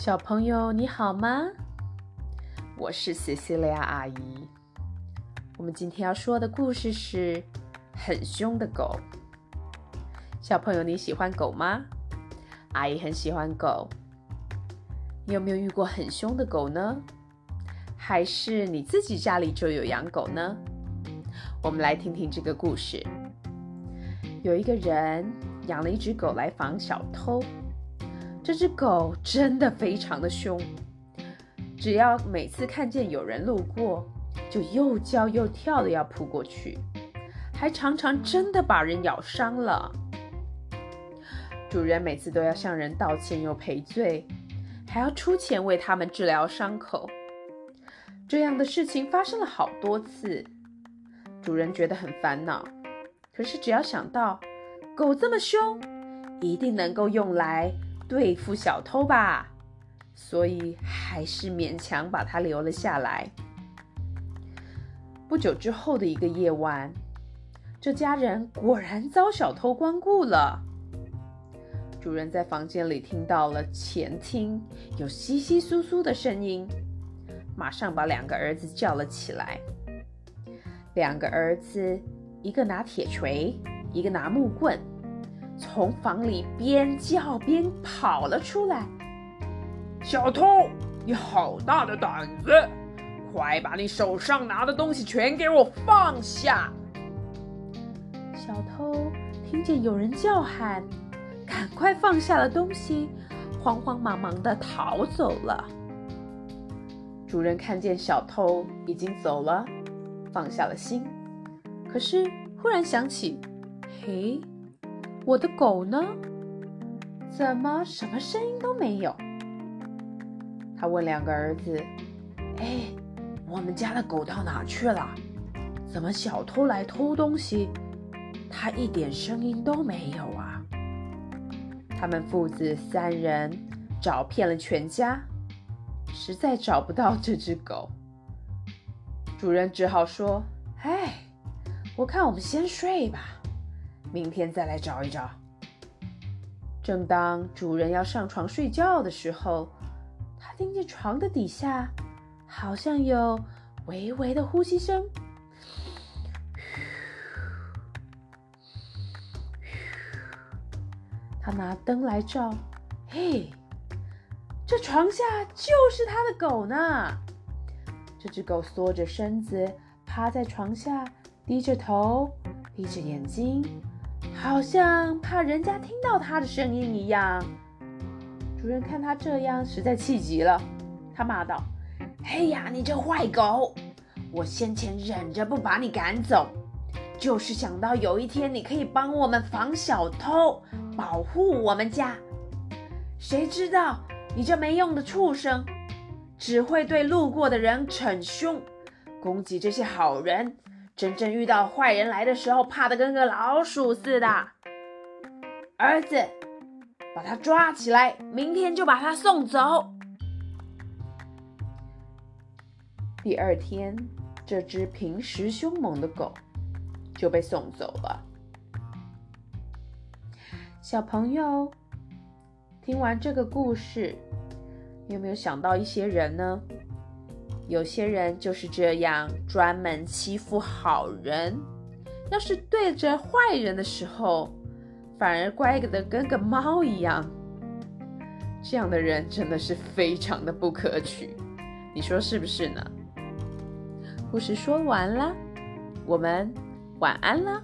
小朋友你好吗？我是 Cecilia 阿姨。我们今天要说的故事是很凶的狗。小朋友你喜欢狗吗？阿姨很喜欢狗。你有没有遇过很凶的狗呢？还是你自己家里就有养狗呢？我们来听听这个故事。有一个人养了一只狗来防小偷。这只狗真的非常的凶，只要每次看见有人路过，就又叫又跳的要扑过去，还常常真的把人咬伤了。主人每次都要向人道歉又赔罪，还要出钱为他们治疗伤口。这样的事情发生了好多次，主人觉得很烦恼。可是只要想到狗这么凶，一定能够用来。对付小偷吧，所以还是勉强把他留了下来。不久之后的一个夜晚，这家人果然遭小偷光顾了。主人在房间里听到了前厅有窸窸窣窣的声音，马上把两个儿子叫了起来。两个儿子，一个拿铁锤，一个拿木棍。从房里边叫边跑了出来。小偷，你好大的胆子！快把你手上拿的东西全给我放下！小偷听见有人叫喊，赶快放下了东西，慌慌忙忙地逃走了。主人看见小偷已经走了，放下了心，可是忽然想起，嘿。我的狗呢？怎么什么声音都没有？他问两个儿子：“哎，我们家的狗到哪去了？怎么小偷来偷东西，它一点声音都没有啊？”他们父子三人找遍了全家，实在找不到这只狗。主人只好说：“哎，我看我们先睡吧。”明天再来找一找。正当主人要上床睡觉的时候，他听见床的底下好像有微微的呼吸声。他拿灯来照，嘿，这床下就是他的狗呢。这只狗缩着身子趴在床下，低着头，闭着眼睛。好像怕人家听到他的声音一样。主人看他这样，实在气急了，他骂道：“嘿呀，你这坏狗！我先前忍着不把你赶走，就是想到有一天你可以帮我们防小偷，保护我们家。谁知道你这没用的畜生，只会对路过的人逞凶，攻击这些好人。”真正遇到坏人来的时候，怕的跟个老鼠似的。儿子，把他抓起来，明天就把他送走。第二天，这只平时凶猛的狗就被送走了。小朋友，听完这个故事，有没有想到一些人呢？有些人就是这样专门欺负好人，要是对着坏人的时候，反而乖得跟个猫一样。这样的人真的是非常的不可取，你说是不是呢？故事说完了，我们晚安了。